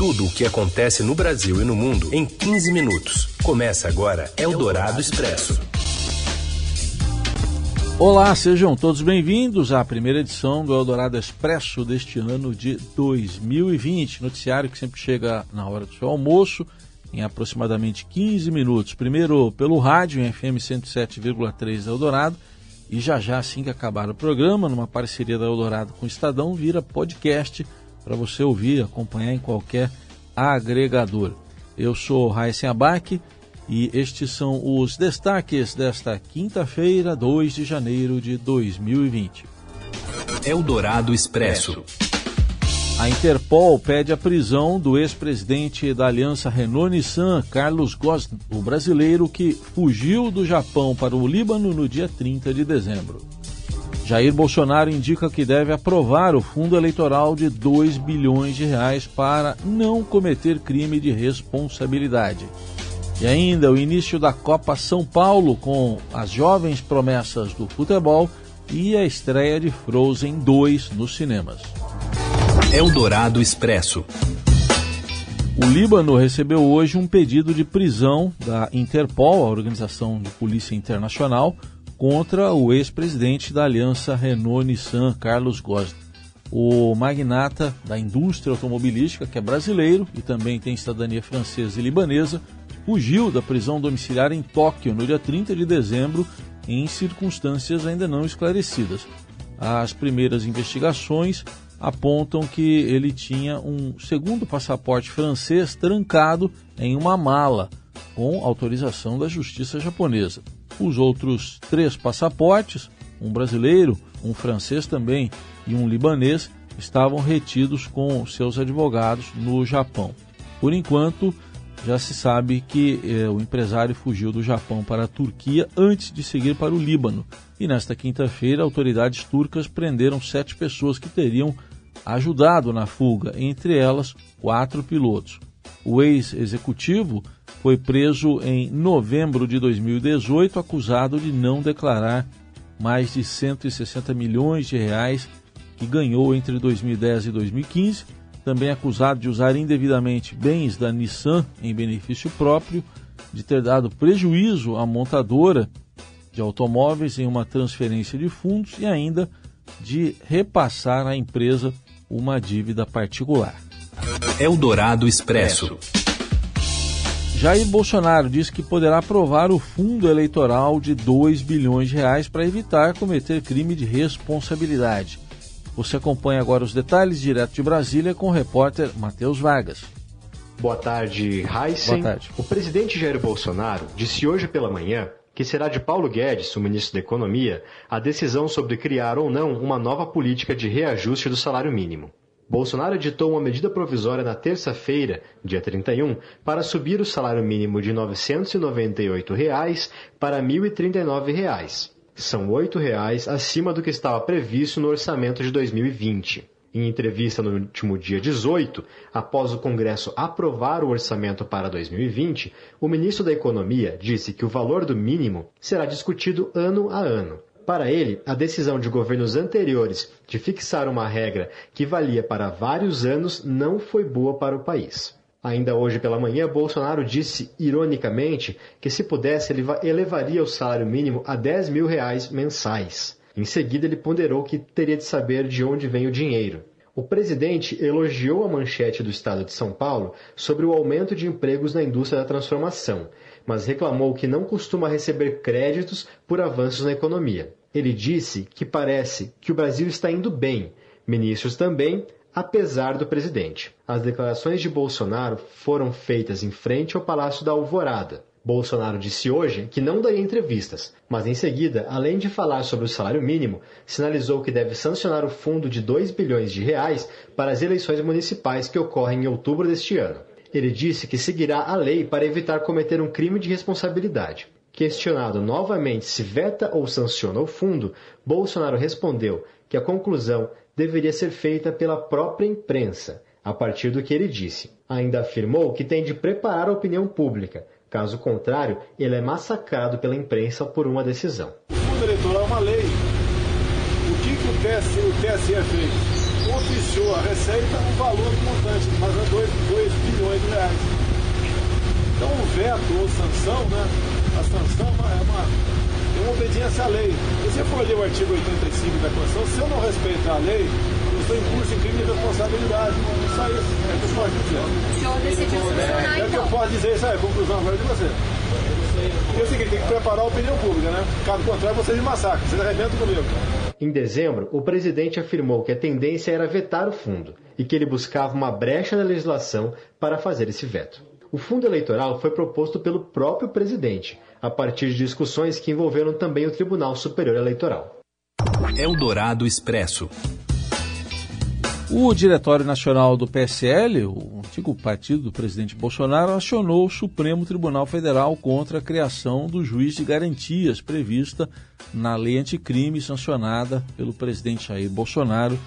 Tudo o que acontece no Brasil e no mundo em 15 minutos. Começa agora Eldorado Expresso. Olá, sejam todos bem-vindos à primeira edição do Eldorado Expresso deste ano de 2020. Noticiário que sempre chega na hora do seu almoço, em aproximadamente 15 minutos. Primeiro pelo rádio em FM 107,3 Eldorado e já já, assim que acabar o programa, numa parceria da Eldorado com o Estadão, vira podcast para você ouvir, acompanhar em qualquer agregador. Eu sou Raíssen Abac e estes são os destaques desta quinta-feira, 2 de janeiro de 2020. Eldorado Expresso. A Interpol pede a prisão do ex-presidente da aliança Renault-Nissan, Carlos Ghosn, o brasileiro que fugiu do Japão para o Líbano no dia 30 de dezembro. Jair Bolsonaro indica que deve aprovar o fundo eleitoral de 2 bilhões de reais para não cometer crime de responsabilidade. E ainda o início da Copa São Paulo com as jovens promessas do futebol e a estreia de Frozen 2 nos cinemas. Eldorado Expresso. O Líbano recebeu hoje um pedido de prisão da Interpol, a Organização de Polícia Internacional, contra o ex-presidente da aliança Renault-Nissan, Carlos Ghosn. O magnata da indústria automobilística, que é brasileiro e também tem cidadania francesa e libanesa, fugiu da prisão domiciliar em Tóquio no dia 30 de dezembro em circunstâncias ainda não esclarecidas. As primeiras investigações apontam que ele tinha um segundo passaporte francês trancado em uma mala, com autorização da justiça japonesa. Os outros três passaportes, um brasileiro, um francês também e um libanês, estavam retidos com seus advogados no Japão. Por enquanto, já se sabe que eh, o empresário fugiu do Japão para a Turquia antes de seguir para o Líbano. E nesta quinta-feira, autoridades turcas prenderam sete pessoas que teriam ajudado na fuga, entre elas quatro pilotos. O ex-executivo foi preso em novembro de 2018, acusado de não declarar mais de 160 milhões de reais que ganhou entre 2010 e 2015, também acusado de usar indevidamente bens da Nissan em benefício próprio, de ter dado prejuízo à montadora de automóveis em uma transferência de fundos e ainda de repassar à empresa uma dívida particular. Eldorado Expresso. Jair Bolsonaro diz que poderá aprovar o fundo eleitoral de 2 bilhões de reais para evitar cometer crime de responsabilidade. Você acompanha agora os detalhes direto de Brasília com o repórter Matheus Vargas. Boa tarde, Heisen. Boa tarde. O presidente Jair Bolsonaro disse hoje pela manhã que será de Paulo Guedes, o ministro da Economia, a decisão sobre criar ou não uma nova política de reajuste do salário mínimo. Bolsonaro editou uma medida provisória na terça-feira, dia 31, para subir o salário mínimo de 998 reais para 1.039 reais. São 8 reais acima do que estava previsto no orçamento de 2020. Em entrevista no último dia 18, após o Congresso aprovar o orçamento para 2020, o ministro da Economia disse que o valor do mínimo será discutido ano a ano para ele, a decisão de governos anteriores de fixar uma regra que valia para vários anos não foi boa para o país. Ainda hoje pela manhã, Bolsonaro disse, ironicamente, que se pudesse ele elevaria o salário mínimo a 10 mil reais mensais. Em seguida, ele ponderou que teria de saber de onde vem o dinheiro. O presidente elogiou a manchete do Estado de São Paulo sobre o aumento de empregos na indústria da transformação, mas reclamou que não costuma receber créditos por avanços na economia. Ele disse que parece que o Brasil está indo bem, ministros também, apesar do presidente. As declarações de Bolsonaro foram feitas em frente ao Palácio da Alvorada. Bolsonaro disse hoje que não daria entrevistas, mas em seguida, além de falar sobre o salário mínimo, sinalizou que deve sancionar o fundo de 2 bilhões de reais para as eleições municipais que ocorrem em outubro deste ano. Ele disse que seguirá a lei para evitar cometer um crime de responsabilidade. Questionado novamente se veta ou sanciona o fundo, Bolsonaro respondeu que a conclusão deveria ser feita pela própria imprensa, a partir do que ele disse. Ainda afirmou que tem de preparar a opinião pública, caso contrário, ele é massacrado pela imprensa por uma decisão. O fundo eleitoral é uma lei. O que, que o, TSE, o TSE fez? Oficiou a receita um valor montante, mas é 2 pactuou sanção, né? A sanção é uma, é uma obediência à lei. Se você for ler o artigo 85 da Constituição, se eu não respeitar a lei, eu estou em curso de crime de responsabilidade. Isso aí é o que eu posso dizer. O senhor decidiu sancionar, É, é o que eu então. posso dizer, isso aí, a conclusão agora é de você. E é o seguinte, tem que preparar a opinião pública, né? Caso contrário, vocês me massacram, vocês arrebentam comigo. Em dezembro, o presidente afirmou que a tendência era vetar o fundo e que ele buscava uma brecha na legislação para fazer esse veto. O fundo eleitoral foi proposto pelo próprio presidente, a partir de discussões que envolveram também o Tribunal Superior Eleitoral. Eldorado Expresso. O Diretório Nacional do PSL, o antigo partido do presidente Bolsonaro, acionou o Supremo Tribunal Federal contra a criação do juiz de garantias prevista na lei anticrime sancionada pelo presidente Jair Bolsonaro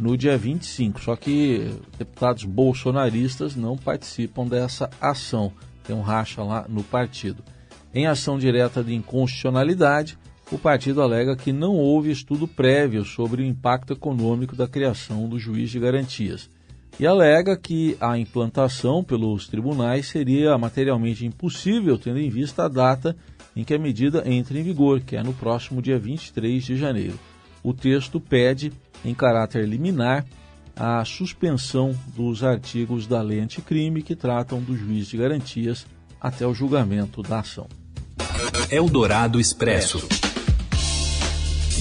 no dia 25. Só que deputados bolsonaristas não participam dessa ação. Tem um racha lá no partido. Em ação direta de inconstitucionalidade, o partido alega que não houve estudo prévio sobre o impacto econômico da criação do juiz de garantias e alega que a implantação pelos tribunais seria materialmente impossível, tendo em vista a data em que a medida entra em vigor, que é no próximo dia 23 de janeiro. O texto pede, em caráter liminar, a suspensão dos artigos da lei anticrime que tratam do juiz de garantias até o julgamento da ação. Eldorado Expresso.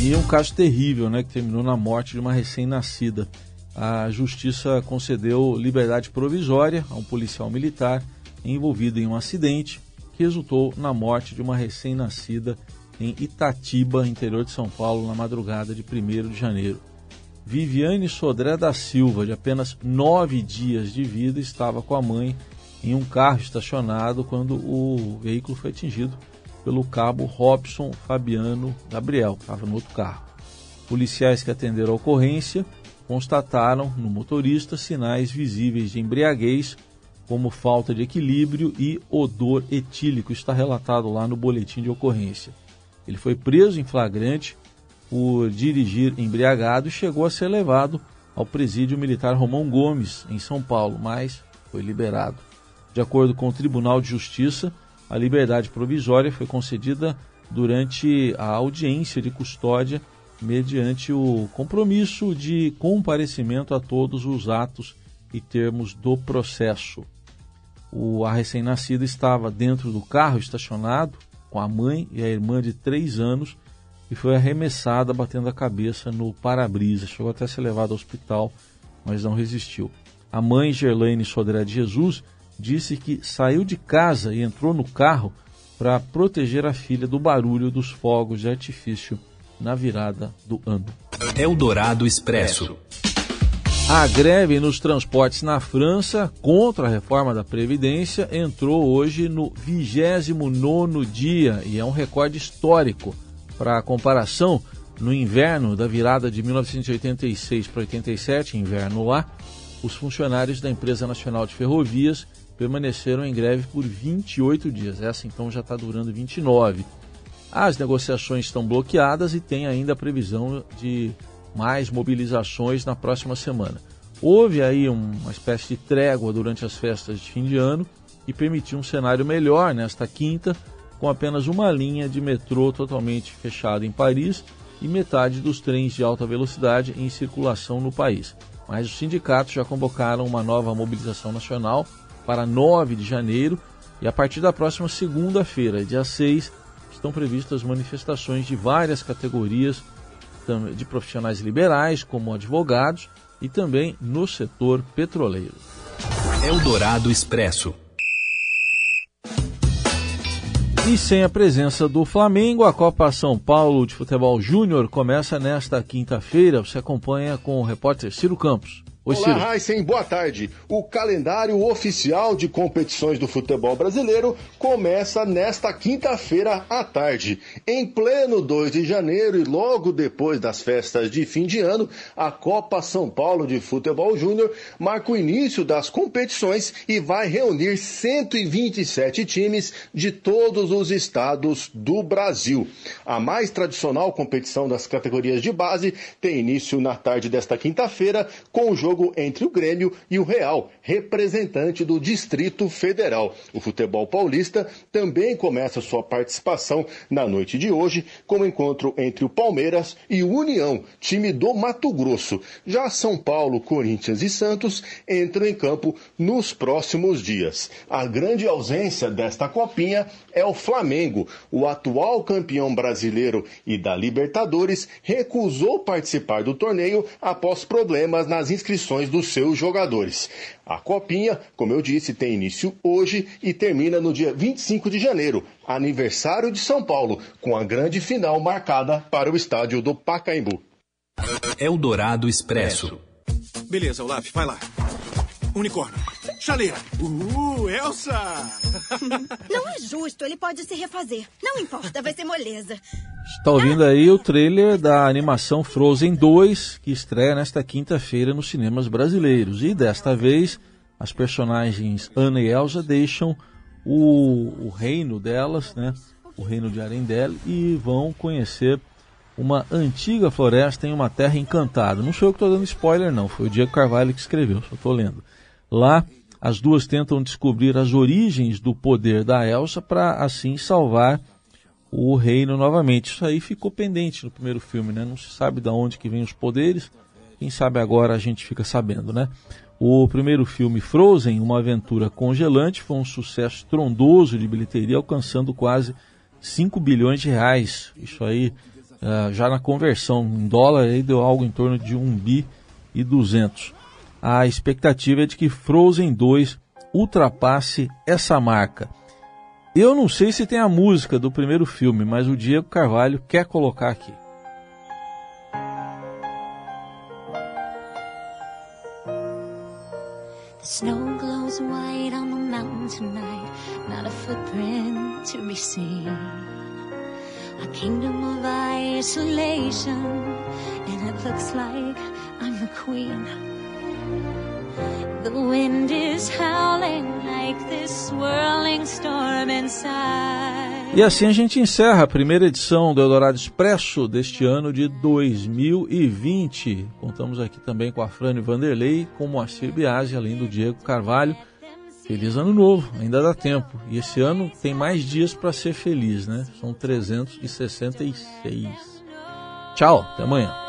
E um caso terrível, né, que terminou na morte de uma recém-nascida. A justiça concedeu liberdade provisória a um policial militar envolvido em um acidente que resultou na morte de uma recém-nascida em Itatiba, interior de São Paulo, na madrugada de 1 de janeiro. Viviane Sodré da Silva, de apenas nove dias de vida, estava com a mãe em um carro estacionado quando o veículo foi atingido pelo cabo Robson Fabiano Gabriel, que estava no outro carro. Policiais que atenderam a ocorrência constataram no motorista sinais visíveis de embriaguez, como falta de equilíbrio e odor etílico. Está relatado lá no boletim de ocorrência. Ele foi preso em flagrante por dirigir embriagado chegou a ser levado ao presídio militar Romão Gomes, em São Paulo, mas foi liberado. De acordo com o Tribunal de Justiça, a liberdade provisória foi concedida durante a audiência de custódia, mediante o compromisso de comparecimento a todos os atos e termos do processo. O, a recém-nascida estava dentro do carro estacionado com a mãe e a irmã de três anos e foi arremessada batendo a cabeça no para-brisa. Chegou até a ser levada ao hospital, mas não resistiu. A mãe, Gerlaine Sodré de Jesus, disse que saiu de casa e entrou no carro para proteger a filha do barulho dos fogos de artifício na virada do ano. Eldorado Expresso. A greve nos transportes na França contra a reforma da Previdência entrou hoje no 29º dia e é um recorde histórico. Para comparação, no inverno da virada de 1986 para 87, inverno lá, os funcionários da Empresa Nacional de Ferrovias permaneceram em greve por 28 dias. Essa então já está durando 29. As negociações estão bloqueadas e tem ainda a previsão de mais mobilizações na próxima semana. Houve aí uma espécie de trégua durante as festas de fim de ano e permitiu um cenário melhor nesta quinta, com apenas uma linha de metrô totalmente fechada em Paris e metade dos trens de alta velocidade em circulação no país. Mas os sindicatos já convocaram uma nova mobilização nacional para 9 de janeiro e a partir da próxima segunda-feira, dia 6, estão previstas manifestações de várias categorias de profissionais liberais, como advogados, e também no setor petroleiro. Eldorado Expresso. E sem a presença do Flamengo, a Copa São Paulo de Futebol Júnior começa nesta quinta-feira. Você acompanha com o repórter Ciro Campos. Oi, Ciro. Olá, Heisen, boa tarde. O calendário oficial de competições do futebol brasileiro começa nesta quinta-feira à tarde. Em pleno 2 de janeiro e logo depois das festas de fim de ano, a Copa São Paulo de Futebol Júnior marca o início das competições e vai reunir 127 times de todos os estados do Brasil. A mais tradicional competição das categorias de base tem início na tarde desta quinta-feira com o jogo jogo entre o Grêmio e o Real, representante do Distrito Federal. O futebol paulista também começa sua participação na noite de hoje com o encontro entre o Palmeiras e o União, time do Mato Grosso. Já São Paulo, Corinthians e Santos entram em campo nos próximos dias. A grande ausência desta copinha é o Flamengo. O atual campeão brasileiro e da Libertadores recusou participar do torneio após problemas nas inscrições dos seus jogadores. A copinha, como eu disse, tem início hoje e termina no dia 25 de janeiro, aniversário de São Paulo, com a grande final marcada para o estádio do Pacaembu. Eldorado Expresso. Beleza, Olaf, vai lá. Unicórnio. Chaleira. Uh, Elsa! Não é justo, ele pode se refazer. Não importa, vai ser moleza. Está ouvindo aí o trailer da animação Frozen 2, que estreia nesta quinta-feira nos cinemas brasileiros. E desta vez, as personagens Anna e Elsa deixam o, o reino delas, né? O reino de Arendelle, e vão conhecer uma antiga floresta em uma terra encantada. Não sou eu que estou dando spoiler, não. Foi o Diego Carvalho que escreveu, só estou lendo. Lá, as duas tentam descobrir as origens do poder da Elsa para assim salvar o reino novamente. Isso aí ficou pendente no primeiro filme, né? Não se sabe de onde que vem os poderes. Quem sabe agora a gente fica sabendo, né? O primeiro filme Frozen, uma aventura congelante, foi um sucesso trondoso de bilheteria, alcançando quase 5 bilhões de reais. Isso aí, uh, já na conversão em dólar, aí deu algo em torno de 1 bi e 200 a expectativa é de que Frozen 2 ultrapasse essa marca. Eu não sei se tem a música do primeiro filme, mas o Diego Carvalho quer colocar aqui. The snow glows white on the mountain tonight, not a footprint to be seen. A kingdom of isolation, and it looks like I'm the queen. E assim a gente encerra a primeira edição do Eldorado Expresso deste ano de 2020. Contamos aqui também com a Frane Vanderlei, com Moacir Biasi, além do Diego Carvalho. Feliz ano novo, ainda dá tempo. E esse ano tem mais dias para ser feliz, né? São 366. Tchau, até amanhã.